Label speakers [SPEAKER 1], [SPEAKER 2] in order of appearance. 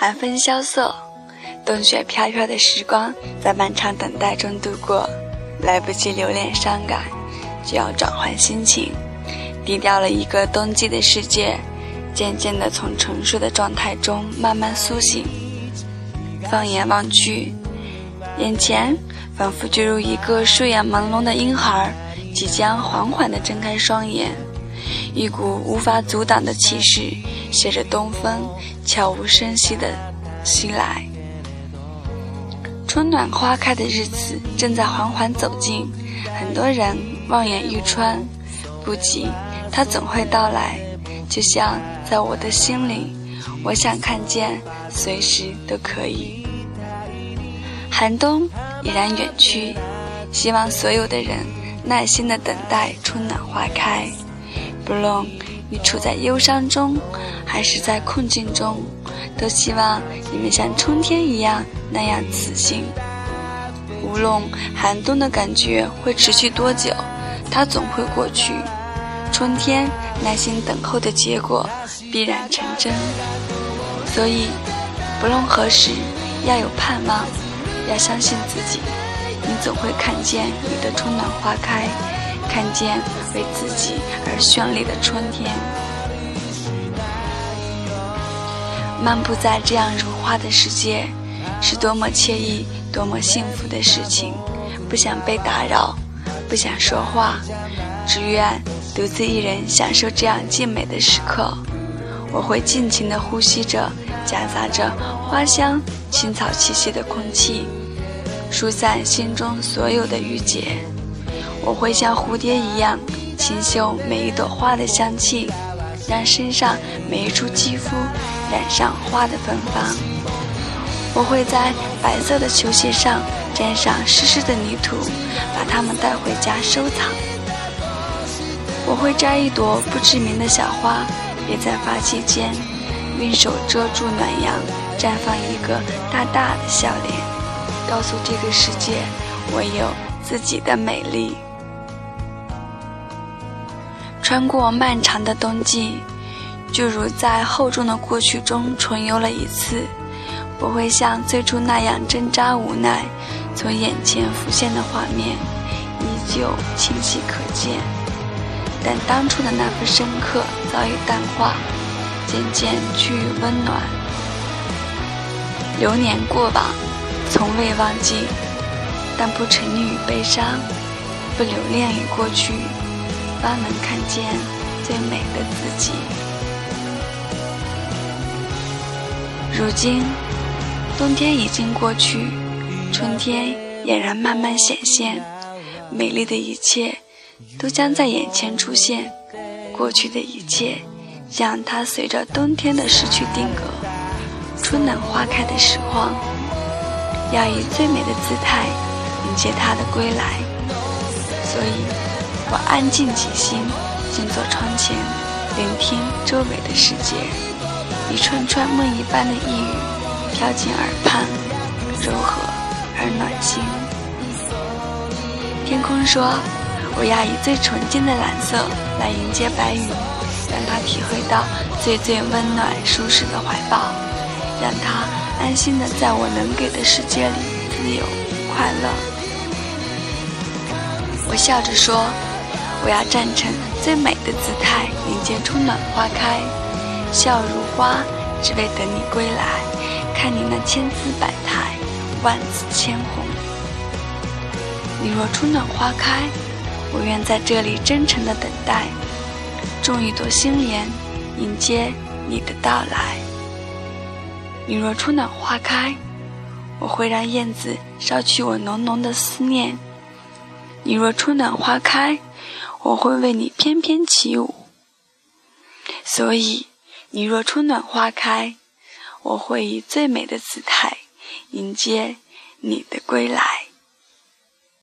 [SPEAKER 1] 寒风萧瑟，冬雪飘飘的时光在漫长等待中度过，来不及留恋伤感，就要转换心情。低调了一个冬季的世界，渐渐地从沉睡的状态中慢慢苏醒。放眼望去，眼前仿佛就如一个睡眼朦胧的婴孩，即将缓缓地睁开双眼。一股无法阻挡的气势，携着东风，悄无声息地袭来。春暖花开的日子正在缓缓走近，很多人望眼欲穿，不急。它总会到来，就像在我的心里，我想看见，随时都可以。寒冬已然远去，希望所有的人耐心的等待春暖花开。不论你处在忧伤中，还是在困境中，都希望你们像春天一样那样自信。无论寒冬的感觉会持续多久，它总会过去。春天耐心等候的结果必然成真，所以不论何时要有盼望，要相信自己，你总会看见你的春暖花开，看见为自己而绚丽的春天。漫步在这样如花的世界，是多么惬意、多么幸福的事情！不想被打扰，不想说话，只愿。独自一人享受这样静美的时刻，我会尽情地呼吸着夹杂着花香、青草气息的空气，疏散心中所有的郁结。我会像蝴蝶一样清嗅每一朵花的香气，让身上每一处肌肤染上花的芬芳。我会在白色的球鞋上沾上湿湿的泥土，把它们带回家收藏。我会摘一朵不知名的小花，别在发髻间，用手遮住暖阳，绽放一个大大的笑脸，告诉这个世界，我有自己的美丽。穿过漫长的冬季，就如在厚重的过去中重游了一次，不会像最初那样挣扎无奈，从眼前浮现的画面依旧清晰可见。但当初的那份深刻早已淡化，渐渐趋于温暖。流年过往，从未忘记，但不沉溺于悲伤，不留恋于过去，方能看见最美的自己。如今，冬天已经过去，春天俨然慢慢显现，美丽的一切。都将在眼前出现，过去的一切，让它随着冬天的逝去定格。春暖花开的时光，要以最美的姿态迎接它的归来。所以，我安静起心，静坐窗前，聆听周围的世界。一串串梦一般的呓语飘进耳畔，柔和而暖心。天空说。我要以最纯净的蓝色来迎接白云，让它体会到最最温暖舒适的怀抱，让它安心的在我能给的世界里自由快乐。我笑着说：“我要站成最美的姿态迎接春暖花开，笑如花，只为等你归来，看你那千姿百态，万紫千红。你若春暖花开。”我愿在这里真诚的等待，种一朵心莲，迎接你的到来。你若春暖花开，我会让燕子捎去我浓浓的思念。你若春暖花开，我会为你翩翩起舞。所以，你若春暖花开，我会以最美的姿态迎接你的归来。